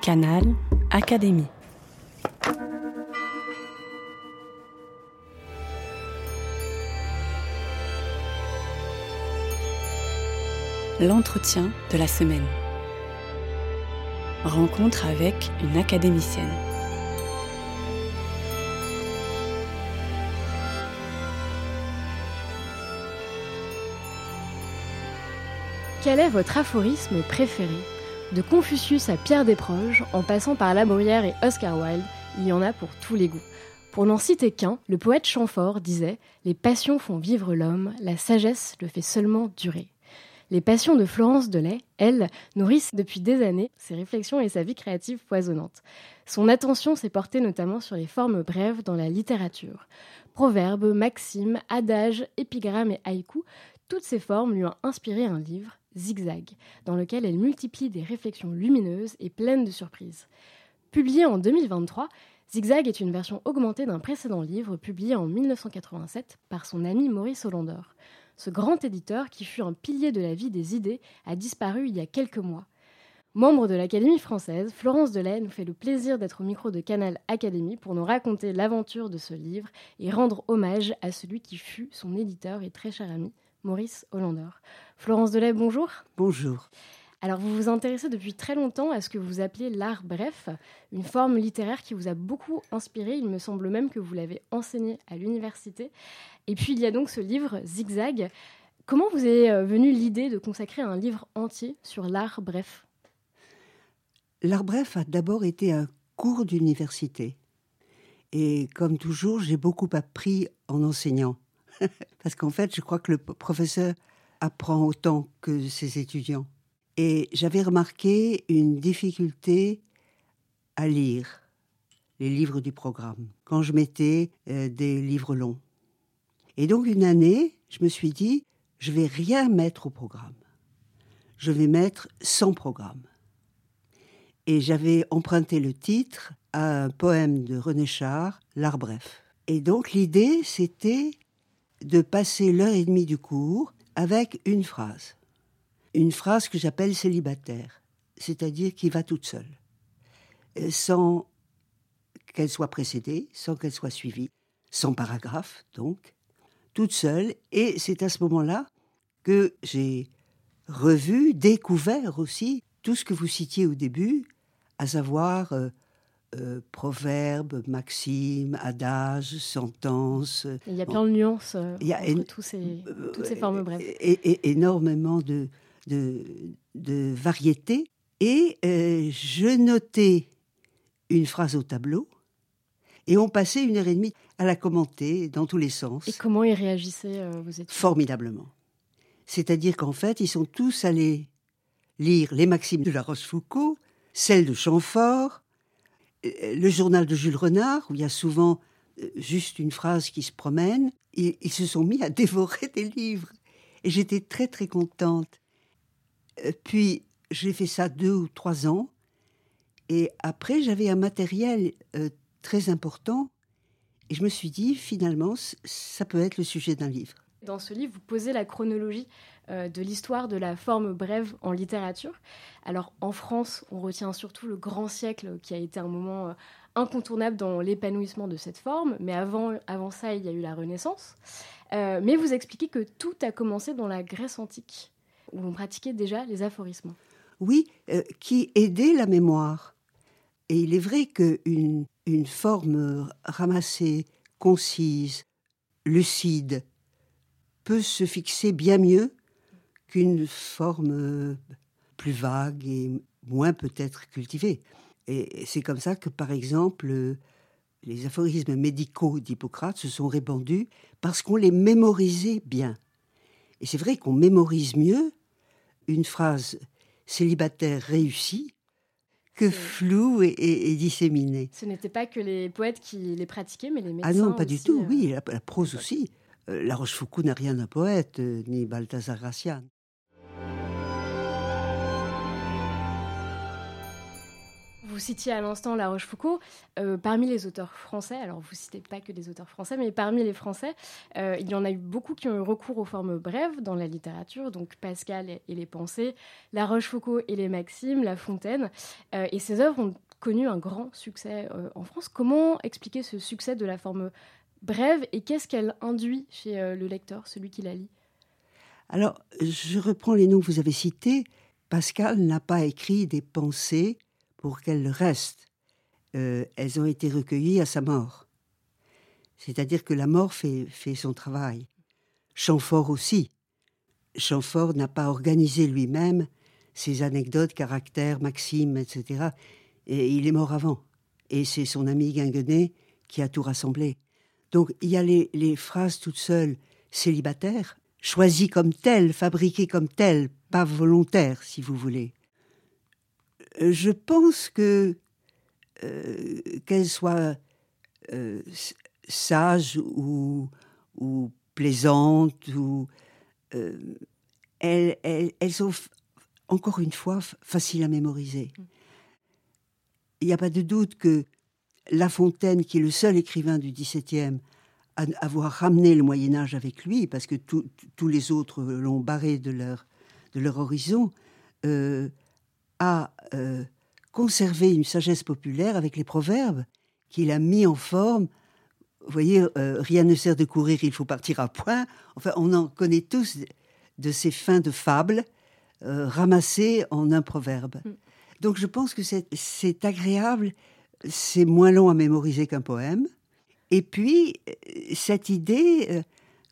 Canal Académie. L'entretien de la semaine. Rencontre avec une académicienne. Quel est votre aphorisme préféré? De Confucius à Pierre Desproges, en passant par La Bruyère et Oscar Wilde, il y en a pour tous les goûts. Pour n'en citer qu'un, le poète Chamfort disait Les passions font vivre l'homme, la sagesse le fait seulement durer. Les passions de Florence Delay, elles, nourrissent depuis des années ses réflexions et sa vie créative foisonnante. Son attention s'est portée notamment sur les formes brèves dans la littérature. Proverbes, maximes, adages, épigrammes et haïkus, toutes ces formes lui ont inspiré un livre, Zigzag, dans lequel elle multiplie des réflexions lumineuses et pleines de surprises. Publié en 2023, Zigzag est une version augmentée d'un précédent livre publié en 1987 par son ami Maurice Hollander. Ce grand éditeur, qui fut un pilier de la vie des idées, a disparu il y a quelques mois. Membre de l'Académie française, Florence Delay nous fait le plaisir d'être au micro de Canal Académie pour nous raconter l'aventure de ce livre et rendre hommage à celui qui fut son éditeur et très cher ami, Maurice Hollander. Florence Delay, bonjour. Bonjour. Alors, vous vous intéressez depuis très longtemps à ce que vous appelez l'art bref, une forme littéraire qui vous a beaucoup inspiré. Il me semble même que vous l'avez enseigné à l'université. Et puis, il y a donc ce livre, Zigzag. Comment vous est euh, venue l'idée de consacrer un livre entier sur l'art bref? L'art bref a d'abord été un cours d'université. Et comme toujours, j'ai beaucoup appris en enseignant. Parce qu'en fait, je crois que le professeur apprend autant que ses étudiants. Et j'avais remarqué une difficulté à lire les livres du programme quand je mettais euh, des livres longs. Et donc une année, je me suis dit, je vais rien mettre au programme. Je vais mettre sans programme. Et j'avais emprunté le titre à un poème de René Char, L'art bref. Et donc l'idée, c'était de passer l'heure et demie du cours avec une phrase. Une phrase que j'appelle célibataire, c'est-à-dire qui va toute seule, euh, sans qu'elle soit précédée, sans qu'elle soit suivie, sans paragraphe donc, toute seule. Et c'est à ce moment-là que j'ai revu, découvert aussi tout ce que vous citiez au début, à savoir euh, euh, proverbes, maximes, adages, sentences. Il y a plein de nuances euh, il y a entre tous ces, toutes ces formes brèves. Et, énormément de, de, de variétés. Et je notais une phrase au tableau et on passait une heure et demie à la commenter dans tous les sens. Et comment ils réagissaient, vos étudiants Formidablement. C'est-à-dire qu'en fait, ils sont tous allés lire les maximes de La Rochefoucauld, celles de Chamfort, euh, le journal de Jules Renard, où il y a souvent euh, juste une phrase qui se promène, ils se sont mis à dévorer des livres. Et j'étais très très contente. Euh, puis j'ai fait ça deux ou trois ans, et après j'avais un matériel très important, et je me suis dit finalement ça peut être le sujet d'un livre. Dans ce livre, vous posez la chronologie euh, de l'histoire de la forme brève en littérature. Alors en France, on retient surtout le grand siècle qui a été un moment euh, incontournable dans l'épanouissement de cette forme, mais avant, avant ça, il y a eu la Renaissance. Euh, mais vous expliquez que tout a commencé dans la Grèce antique, où on pratiquait déjà les aphorismes. Oui, qui aidait la mémoire. Et il est vrai qu'une une forme ramassée, concise, lucide, peut se fixer bien mieux qu'une forme euh, plus vague et moins peut-être cultivée. Et c'est comme ça que, par exemple, les aphorismes médicaux d'Hippocrate se sont répandus parce qu'on les mémorisait bien. Et c'est vrai qu'on mémorise mieux une phrase célibataire réussie que floue et, disséminée. Ce n'était pas que les poètes qui les pratiquaient, mais les médecins. Ah non, pas du tout, euh, oui, la, prose aussi. Euh, la Rochefoucauld n'a rien d'un poète, ni Balthazar Gracian. vous citiez à l'instant La Rochefoucauld. parmi les auteurs français, alors vous citez pas que des auteurs français, mais parmi les Français, il y en a eu beaucoup qui ont eu recours aux formes brèves dans la littérature, donc Pascal et, les Pensées, La Rochefoucauld et les Maximes, La Fontaine. et ces œuvres ont connu un grand succès en France. Comment expliquer ce succès de la forme brève et qu'est-ce qu'elle induit chez le lecteur, celui qui la lit? Alors, je reprends les noms que vous avez cités. Pascal n'a pas écrit des pensées pour qu'elles restent. Euh, elles ont été recueillies à sa mort. C'est-à-dire que la mort fait, fait son travail. Chamfort aussi. Chamfort n'a pas organisé lui-même ses anecdotes, caractères, maximes, etc. Et il est mort avant. Et c'est son ami Guinguenet qui a tout rassemblé. Donc il y a les, les phrases toutes seules célibataires, choisie comme telle, fabriquée comme telle, pas volontaire, si vous voulez. Euh, je pense que euh, qu'elle soit euh, sage ou, ou, plaisante, ou, elles, sont encore une fois faciles à mémoriser. Il n'y a pas de doute que La Fontaine, qui est le seul écrivain du XVIIe avoir ramené le Moyen Âge avec lui, parce que tous les autres l'ont barré de leur, de leur horizon, euh, a euh, conservé une sagesse populaire avec les proverbes qu'il a mis en forme. Vous voyez, euh, rien ne sert de courir, il faut partir à point. Enfin, on en connaît tous de ces fins de fables ramassées en un proverbe. Mm. Donc je pense que c'est agréable, c'est moins long à mémoriser qu'un poème. Et puis, euh, cette idée euh,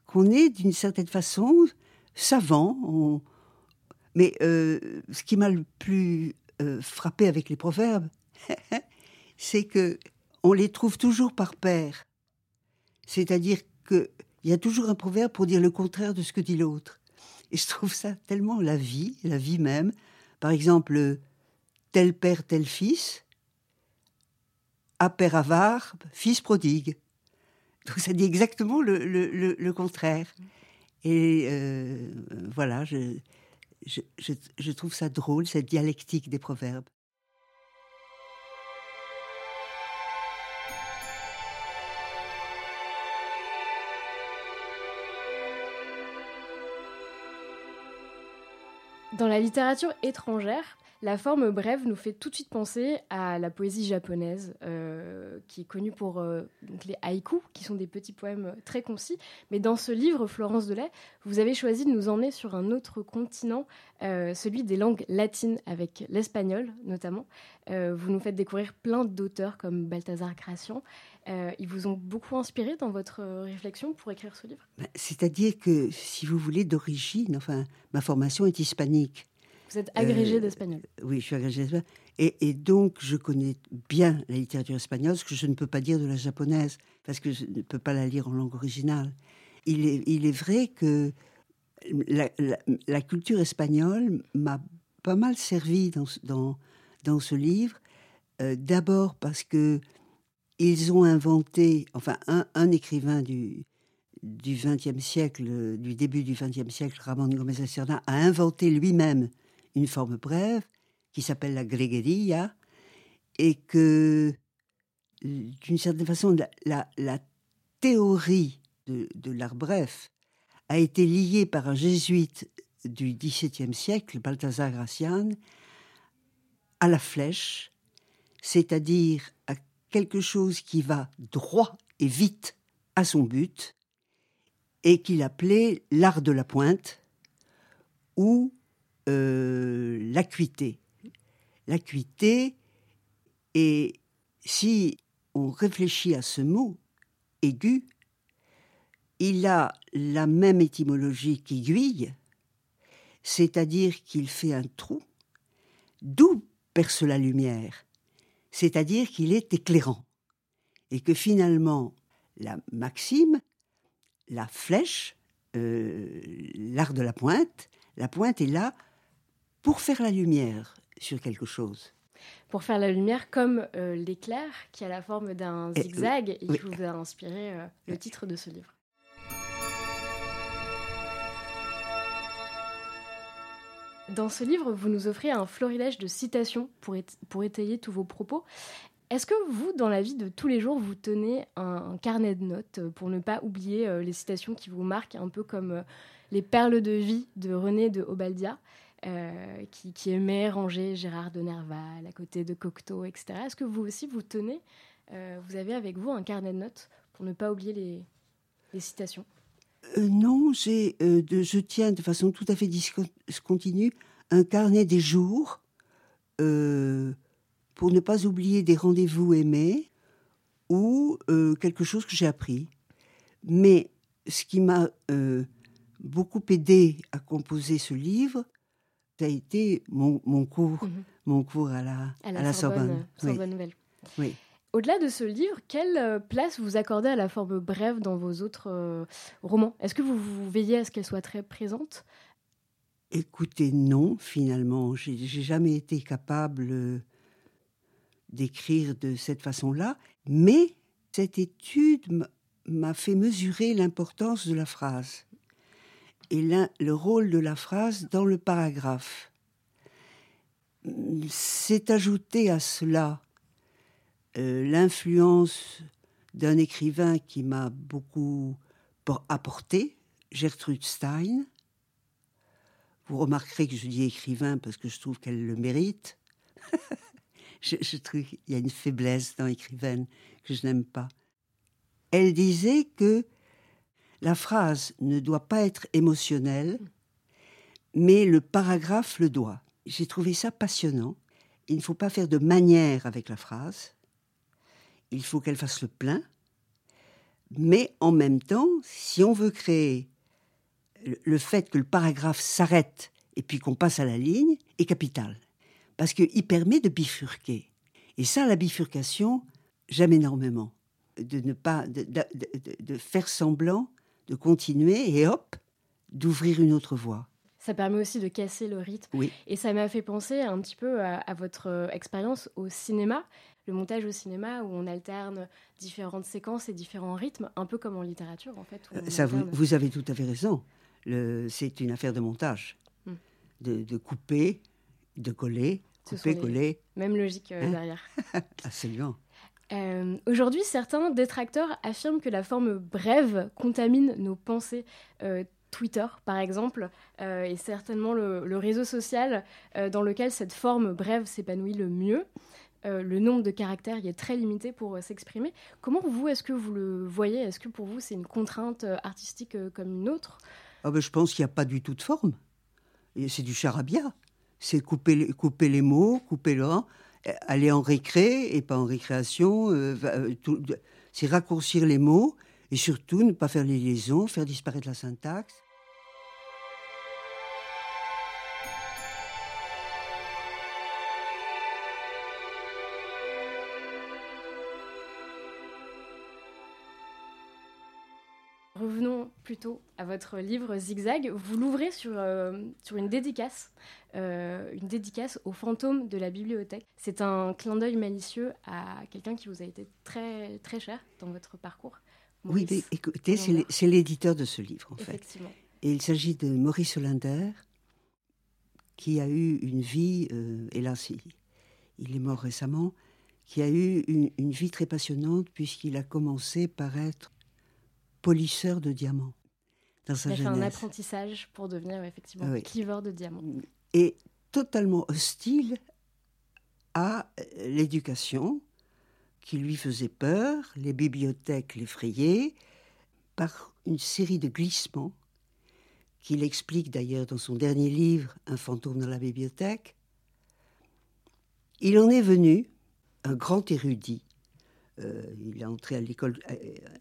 qu'on est d'une certaine façon savant. Mais euh, ce qui m'a le plus frappé avec les proverbes, c'est que on les trouve toujours par paire. C'est-à-dire qu'il y a toujours un proverbe pour dire le contraire de ce que dit l'autre. Et je trouve ça tellement la vie, la vie même. Par exemple, tel père, tel fils, à père avare, fils prodigue. Donc ça dit exactement le, contraire. Et euh, voilà, je, je, trouve ça drôle, cette dialectique des proverbes. Dans la littérature étrangère, la forme brève nous fait tout de suite penser à la poésie japonaise, euh, qui est connue pour euh, les haïkus, qui sont des petits poèmes très concis. Mais dans ce livre, Florence Delay, vous avez choisi de nous emmener sur un autre continent, euh, celui des langues latines, avec l'espagnol notamment. vous nous faites découvrir plein d'auteurs comme Balthazar Gracian. ils vous ont beaucoup inspiré dans votre réflexion pour écrire ce livre? Ben, C'est-à-dire que, si vous voulez, d'origine, enfin, ma formation est hispanique. Vous êtes agrégé euh, d'espagnol. Oui, je suis agrégé d'espagnol. Et, donc, je connais bien la littérature espagnole, ce que je ne peux pas dire de la japonaise, parce que je ne peux pas la lire en langue originale. Il est, il est vrai que la, culture espagnole m'a pas mal servi dans, dans, dans ce livre. Euh, d'abord parce que ils ont inventé, enfin, un, un écrivain du, du XXe siècle, du début du XXe siècle, Ramon Gómez Serna, a inventé lui-même une forme brève qui s'appelle la grégueria et que, d'une certaine façon, la, la, théorie de, de l'art bref a été liée par un jésuite du XVIIe siècle, Balthazar Gracian, à la flèche, c'est-à-dire à quelque chose qui va droit et vite à son but, et qu'il appelait l'art de la pointe, ou euh, l'acuité. L'acuité, et si on réfléchit à ce mot, aigu, il a la même étymologie qu'aiguille, c'est-à-dire qu'il fait un trou, d'où perce la lumière, c'est-à-dire qu'il est éclairant, et que finalement, la maxime, la flèche, euh, l'art de la pointe, la pointe est là pour faire la lumière sur quelque chose. Pour faire la lumière comme euh, l'éclair qui a la forme d'un zigzag et, qui vous a inspiré euh, le titre de ce livre. Dans ce livre, vous nous offrez un florilège de citations pour, pour étayer tous vos propos. Est-ce que vous, dans la vie de tous les jours, vous tenez un, carnet de notes pour ne pas oublier euh, les citations qui vous marquent, un peu comme euh, les perles de vie de René de Obaldia, euh, qui, aimait ranger Gérard de Nerval à côté de Cocteau, etc. Est-ce que vous aussi, vous tenez, vous avez avec vous un carnet de notes pour ne pas oublier les, citations? Non, j'ai, je tiens de façon tout à fait discontinue un carnet des jours pour ne pas oublier des rendez-vous aimés ou euh, quelque chose que j'ai appris. Mais ce qui m'a euh, beaucoup aidé à composer ce livre, ça a été mon, cours, mhm. mon cours à la, à la, Sorbonne. Oui. Au-delà de ce livre, quelle euh, place vous accordez à la forme brève dans vos autres romans? Est-ce que vous, vous veillez à ce qu'elle soit très présente? Écoutez, non, finalement. J'ai jamais été capable d'écrire de cette façon-là, mais cette étude m'a fait mesurer l'importance de la phrase et le rôle de la phrase dans le paragraphe. C'est ajouté à cela euh, l'influence d'un écrivain qui m'a beaucoup apporté, Gertrude Stein. Vous remarquerez que je dis écrivain parce que je trouve qu'elle le mérite. je, trouve qu'il y a une faiblesse dans l'écrivaine que je n'aime pas. Elle disait que la phrase ne doit pas être émotionnelle, mais le paragraphe le doit. J'ai trouvé ça passionnant. Il ne faut pas faire de manière avec la phrase. Il faut qu'elle fasse le plein. Mais en même temps, si on veut créer le fait que le paragraphe s'arrête et puis qu'on passe à la ligne, est capital parce qu'il permet de bifurquer. Et ça, la bifurcation, j'aime énormément. De ne pas, de, de, faire semblant, de continuer et hop, d'ouvrir une autre voie. Ça permet aussi de casser le rythme. Oui. Et ça m'a fait penser un petit peu à, votre euh, expérience au cinéma, le montage au cinéma où on alterne différentes séquences et différents rythmes, un peu comme en littérature en fait. Euh, ça, vous, vous, avez tout à fait raison. C'est une affaire de montage, hmm. de, de couper, de coller, couper, coller. Même logique euh, hein derrière. Absolument. Euh, Aujourd'hui, certains détracteurs affirment que la forme brève contamine nos pensées. Euh, Twitter, par exemple, euh, est certainement le, réseau social dans lequel cette forme brève s'épanouit le mieux. le nombre de caractères y est très limité pour s'exprimer. Comment vous, est-ce que vous le voyez? Est-ce que pour vous, c'est une contrainte artistique comme une autre? Ah ben, Je pense qu'il n'y a pas du tout de forme. C'est du charabia c'est couper, les mots, couper le aller en récré et pas en récréation. Euh, euh, c'est raccourcir les mots et surtout ne pas faire les liaisons, faire disparaître la syntaxe. Plutôt à votre livre Zigzag. Vous l'ouvrez sur, euh, sur une dédicace, euh, une dédicace au fantôme de la bibliothèque. C'est un clin d'œil malicieux à quelqu'un qui vous a été très, très cher dans votre parcours. oui, écoutez, c'est l'éditeur de ce livre, en fait. Et il s'agit de Maurice Hollander, qui a eu une vie, euh, hélas, il, il, est mort récemment, qui a eu une, une vie très passionnante puisqu'il a commencé par être polisseur de diamants. Dans sa Il a fait un apprentissage pour devenir effectivement cliveur de diamants. Et totalement hostile à euh, l'éducation qui lui faisait peur, les bibliothèques l'effrayaient, par une série de glissements qu'il explique d'ailleurs dans son dernier livre, Un fantôme dans la bibliothèque. Il en est venu un grand érudit euh, il est entré à l'école euh,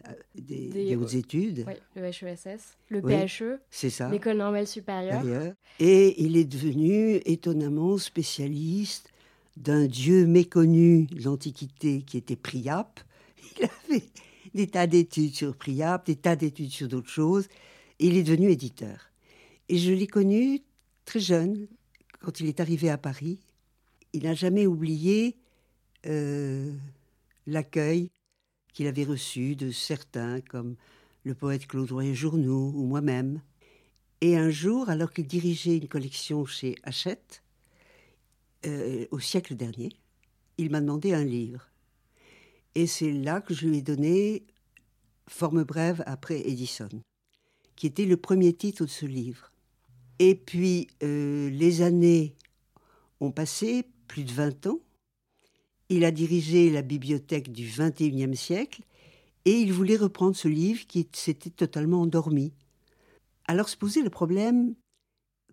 euh, des, hautes études. Oui, le HESS, le PHE, c'est ça. l'école normale supérieure. Et il est devenu étonnamment spécialiste d'un dieu méconnu de l'Antiquité qui était Priape. Il a fait des tas d'études sur Priape, des tas d'études sur d'autres choses. Et il est devenu éditeur. Et je l'ai connu très jeune, quand il est arrivé à Paris. Il n'a jamais oublié l'accueil qu'il avait reçu de certains, comme le poète Claude Royer-Journoux ou moi-même. Et un jour, alors qu'il dirigeait une collection chez Hachette, euh, au siècle dernier, il m'a demandé un livre. Et c'est là que je lui ai donné Forme brève après Edison, qui était le premier titre de ce livre. Et puis, euh, les années ont passé, plus de 20 ans. Il a dirigé la bibliothèque du XXIe siècle et il voulait reprendre ce livre qui s'était totalement endormi. Alors se posait le problème,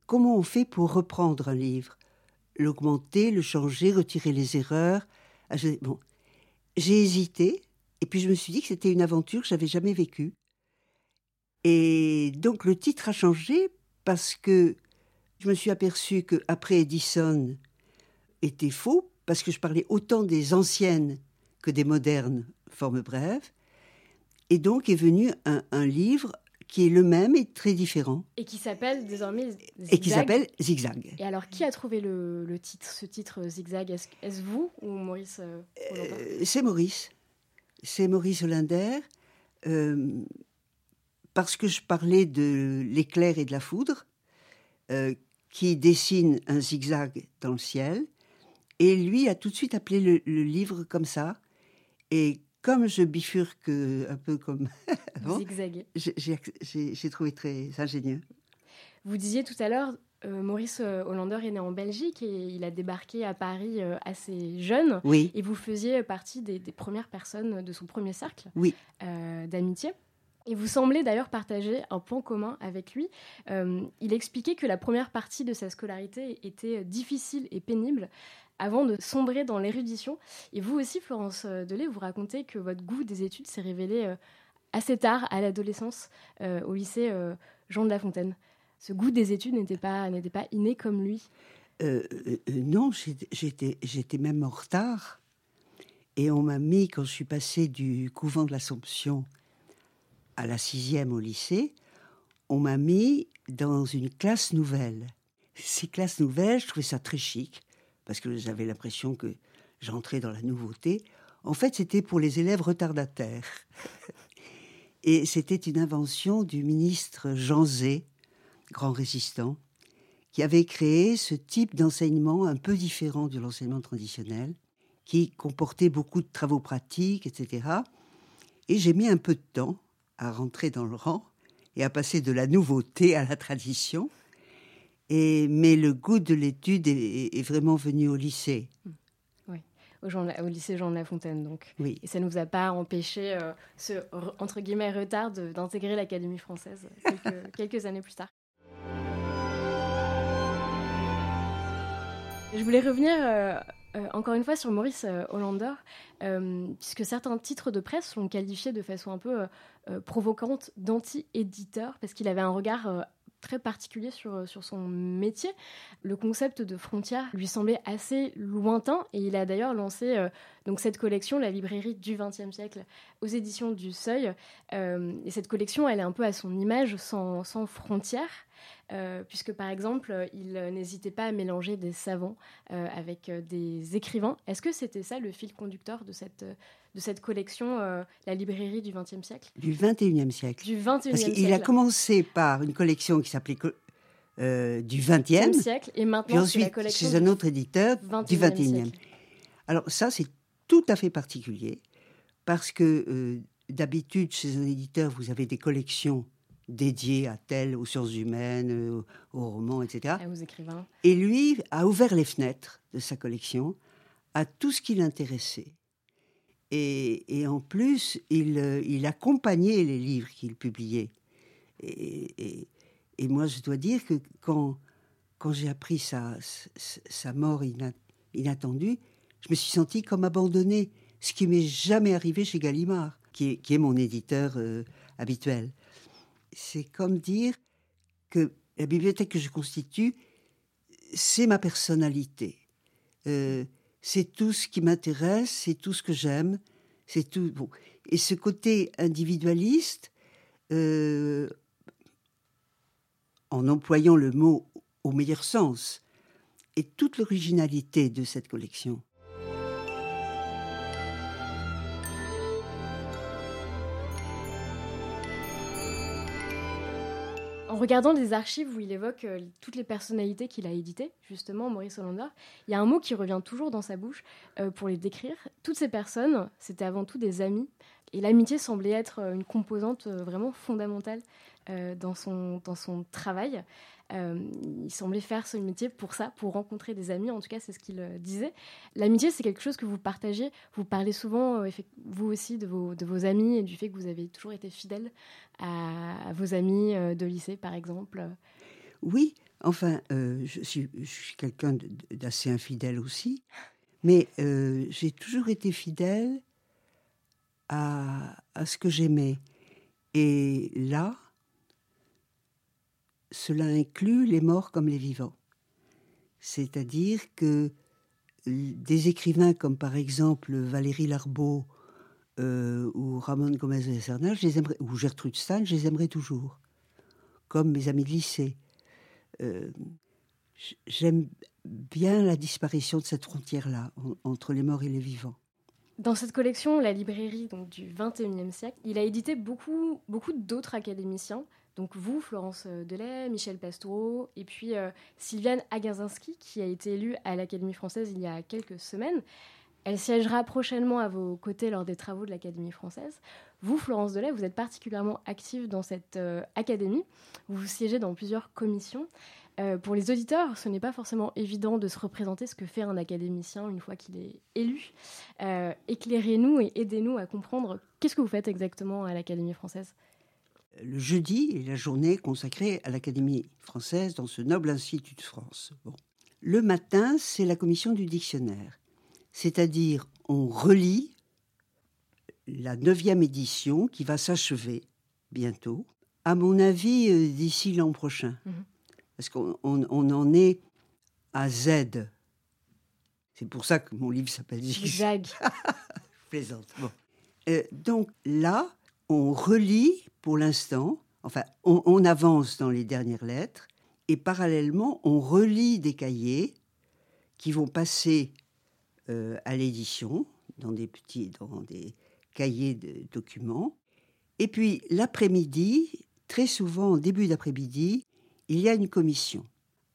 comment on fait pour reprendre un livre? L'augmenter, le changer, retirer les erreurs? Ah, Bon, j'ai hésité, et puis je me suis dit que c'était une aventure que j'avais jamais vécue. Et donc le titre a changé parce que je me suis aperçu que après Edison était faux, parce que je parlais autant des anciennes que des modernes formes brèves. Et donc est venu un, livre qui est le même et très différent. Et qui s'appelle désormais Zigzag. Et qui s'appelle Zigzag. Et alors, qui a trouvé le, titre, ce titre Zigzag? Est-ce vous ou Maurice euh, euh, C'est Maurice. C'est Maurice Hollander. Euh, parce que je parlais de l'éclair et de la foudre, qui dessine un zigzag dans le ciel. Et lui a tout de suite appelé le, le livre comme ça. Et comme je bifurque un peu comme j'ai trouvé très ingénieux. Vous disiez tout à l'heure, euh, Maurice euh, Hollander est né en Belgique et il a débarqué à Paris euh, assez jeune. Oui. Et vous faisiez partie des, premières personnes de son premier cercle oui. d'amitié. Et vous semblez d'ailleurs partager un point commun avec lui. il expliquait que la première partie de sa scolarité était difficile et pénible, avant de sombrer dans l'érudition. Et vous aussi, Florence euh, Delay, vous racontez que votre goût des études s'est révélé euh, assez tard, à l'adolescence, euh, au lycée Jean de La Fontaine. Ce goût des études n'était pas, pas inné comme lui. non, j'étais, j'étais même en retard. Et on m'a mis, quand je suis passée du couvent de l'Assomption à la sixième au lycée, on m'a mis dans une classe nouvelle. Ces classes nouvelles, je trouvais ça très chic parce que j'avais l'impression que j'entrais dans la nouveauté. En fait, c'était pour les élèves retardataires. Et c'était une invention du ministre Jean Zé, grand résistant, qui avait créé ce type d'enseignement un peu différent de l'enseignement traditionnel, qui comportait beaucoup de travaux pratiques, etc. Et j'ai mis un peu de temps à rentrer dans le rang et à passer de la nouveauté à la tradition mais le goût de l'étude est, vraiment venu au lycée. Hmm. Oui, au, lycée Jean de La Fontaine, donc. Oui. Et ça ne vous a pas empêché, euh, ce, entre guillemets, retard d'intégrer l'Académie française quelques, années plus tard. Je voulais revenir euh, euh, encore une fois sur Maurice Hollander, puisque certains titres de presse l'ont qualifié de façon un peu provocante d'anti-éditeur, parce qu'il avait un regard très particulier sur, euh, sur son métier. Le concept de frontière lui semblait assez lointain et il a d'ailleurs lancé euh, donc cette collection, la librairie du XXe siècle, aux éditions du Seuil. Euh, et cette collection, elle est un peu à son image, sans, sans frontières. puisque par exemple, il n'hésitait pas à mélanger des savants avec des écrivains. Est-ce que c'était ça le fil conducteur de cette, de cette collection, euh, la librairie du XXe siècle Du XXIe siècle. Du XXIe Parce qu'il a commencé par une collection qui s'appelait euh, du XXe siècle, et maintenant ensuite, la collection chez un autre éditeur du XXIe. Alors ça, c'est tout à fait particulier, parce que euh, d'habitude, chez un éditeur, vous avez des collections dédiées à tel, aux sciences humaines, aux, romans, etc. Et aux écrivains. Et lui a ouvert les fenêtres de sa collection à tout ce qui l'intéressait. Et, en plus, il, euh, il, accompagnait les livres qu'il publiait. Et, moi, je dois dire que quand, j'ai appris sa, mort inattendue, je me suis senti comme abandonné, ce qui m'est jamais arrivé chez Gallimard, qui est, qui est mon éditeur euh, habituel. C'est comme dire que la bibliothèque que je constitue, c'est ma personnalité. Euh, c'est tout ce qui m'intéresse, c'est tout ce que j'aime, c'est tout. Bon. Et ce côté individualiste, euh, en employant le mot au meilleur sens, est toute l'originalité de cette collection. En regardant les archives où il évoque euh, toutes les personnalités qu'il a éditées, justement, Maurice Hollander, il y a un mot qui revient toujours dans sa bouche euh, pour les décrire. Toutes ces personnes, c'était avant tout des amis. Et l'amitié semblait être euh, une composante vraiment fondamentale dans, son, dans son travail. Euh, il semblait faire ce métier pour ça, pour rencontrer des amis. En tout cas, c'est ce qu'il euh, disait. L'amitié, c'est quelque chose que vous partagez. Vous parlez souvent, euh, vous aussi, de vos, amis et du fait que vous avez toujours été fidèle à, vos amis de lycée, par exemple. Oui, enfin, je suis, quelqu'un d'assez infidèle aussi, mais j'ai toujours été fidèle à ce que j'aimais. Et là, cela inclut les morts comme les vivants. C'est-à-dire que des écrivains comme par exemple Valérie Larbeau euh, ou Ramon Gomez de Serna, ou Gertrude Stein, je les aimerais toujours, comme mes amis de lycée. Euh, j'aime bien la disparition de cette frontière-là entre les morts et les vivants. Dans cette collection, la librairie donc, du XXIe siècle, il a édité beaucoup, beaucoup d'autres académiciens, donc vous, Florence euh, Delay, Michel Pastoureau, et puis euh, Sylviane Agazinski, qui a été élue à l'Académie française il y a quelques semaines. Elle siégera prochainement à vos côtés lors des travaux de l'Académie française. Vous, Florence Delay, vous êtes particulièrement active dans cette euh, académie. Vous siégez dans plusieurs commissions. pour les auditeurs, ce n'est pas forcément évident de se représenter ce que fait un académicien une fois qu'il est élu. Éclairez-nous et aidez-nous à comprendre qu'est-ce que vous faites exactement à l'Académie française le jeudi est la journée consacrée à l'Académie française dans ce noble institut de France. Le matin, c'est la commission du dictionnaire. C'est-à-dire, on relit la neuvième édition qui va s'achever bientôt, à mon avis, euh, d'ici l'an prochain. Mhm. Parce qu'on en est à Z. C'est pour ça que mon livre s'appelle Zigzag. Je plaisante. Euh, donc là, on relit pour l'instant, enfin, on, avance dans les dernières lettres, et parallèlement, on relit des cahiers qui vont passer euh, à l'édition, dans des petits, dans des cahiers de documents. Et puis, l'après-midi, très souvent, en début d'après-midi, il y a une commission.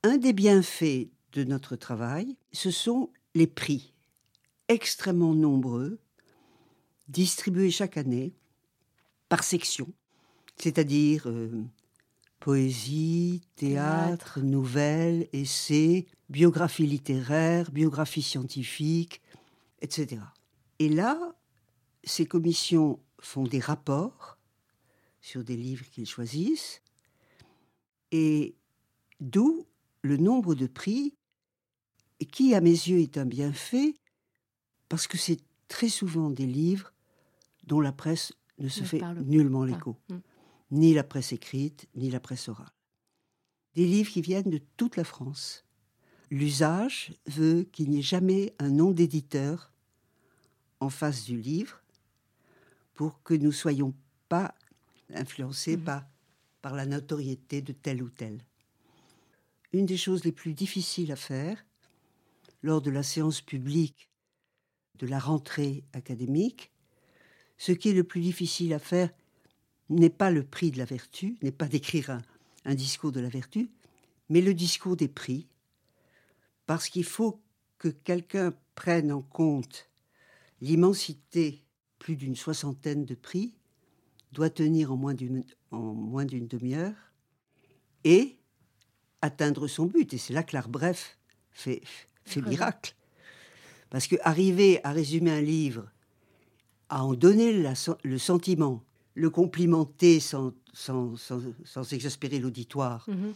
Un des bienfaits de notre travail, ce sont les prix, extrêmement nombreux, distribués chaque année par section, c'est-à-dire euh, poésie, théâtre, nouvelles, essais, biographie littéraire, biographie scientifique, etc. Et là, ces commissions font des rapports sur des livres qu'ils choisissent, et d'où le nombre de prix, qui à mes yeux est un bienfait, parce que c'est très souvent des livres dont la presse ne se fait nullement l'écho. Mm. Ni la presse écrite, ni la presse orale. Des livres qui viennent de toute la France. L'usage veut qu'il n'y ait jamais un nom d'éditeur en face du livre pour que nous ne soyons pas influencés mm. par, par la notoriété de tel ou tel. Une des choses les plus difficiles à faire lors de la séance publique de la rentrée académique, ce qui est le plus difficile à faire n'est pas le prix de la vertu, n'est pas d'écrire un, discours de la vertu, mais le discours des prix, parce qu'il faut que quelqu'un prenne en compte l'immensité, plus d'une soixantaine de prix, doit tenir en moins d'une, demi-heure, et atteindre son but. Et c'est là que l'art bref fait, fait miracle. Parce que arriver à résumer un livre à en donner le sentiment, le complimenter sans, sans, sans, exaspérer l'auditoire. Mhm.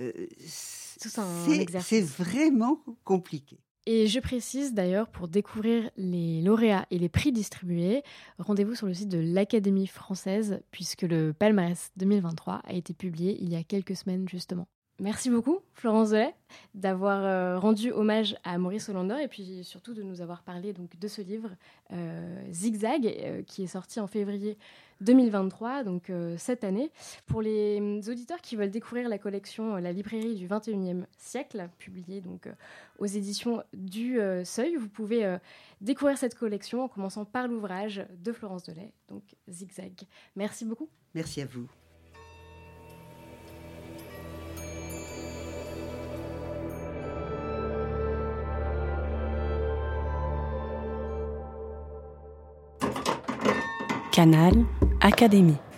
Euh, c'est vraiment compliqué. Et je précise d'ailleurs, pour découvrir les lauréats et les prix distribués, rendez-vous sur le site de l'Académie française, puisque le palmarès 2023 a été publié il y a quelques semaines justement. Merci beaucoup, Florence Delay, d'avoir euh, rendu hommage à Maurice Hollander et puis surtout de nous avoir parlé donc, de ce livre euh, Zigzag, euh, qui est sorti en février 2023, donc cette année. Pour les auditeurs qui veulent découvrir la collection La librairie du 21e siècle, publiée donc, aux éditions du Seuil, vous pouvez découvrir cette collection en commençant par l'ouvrage de Florence Delay, donc Zigzag. Merci beaucoup. Merci à vous. Canal Académie.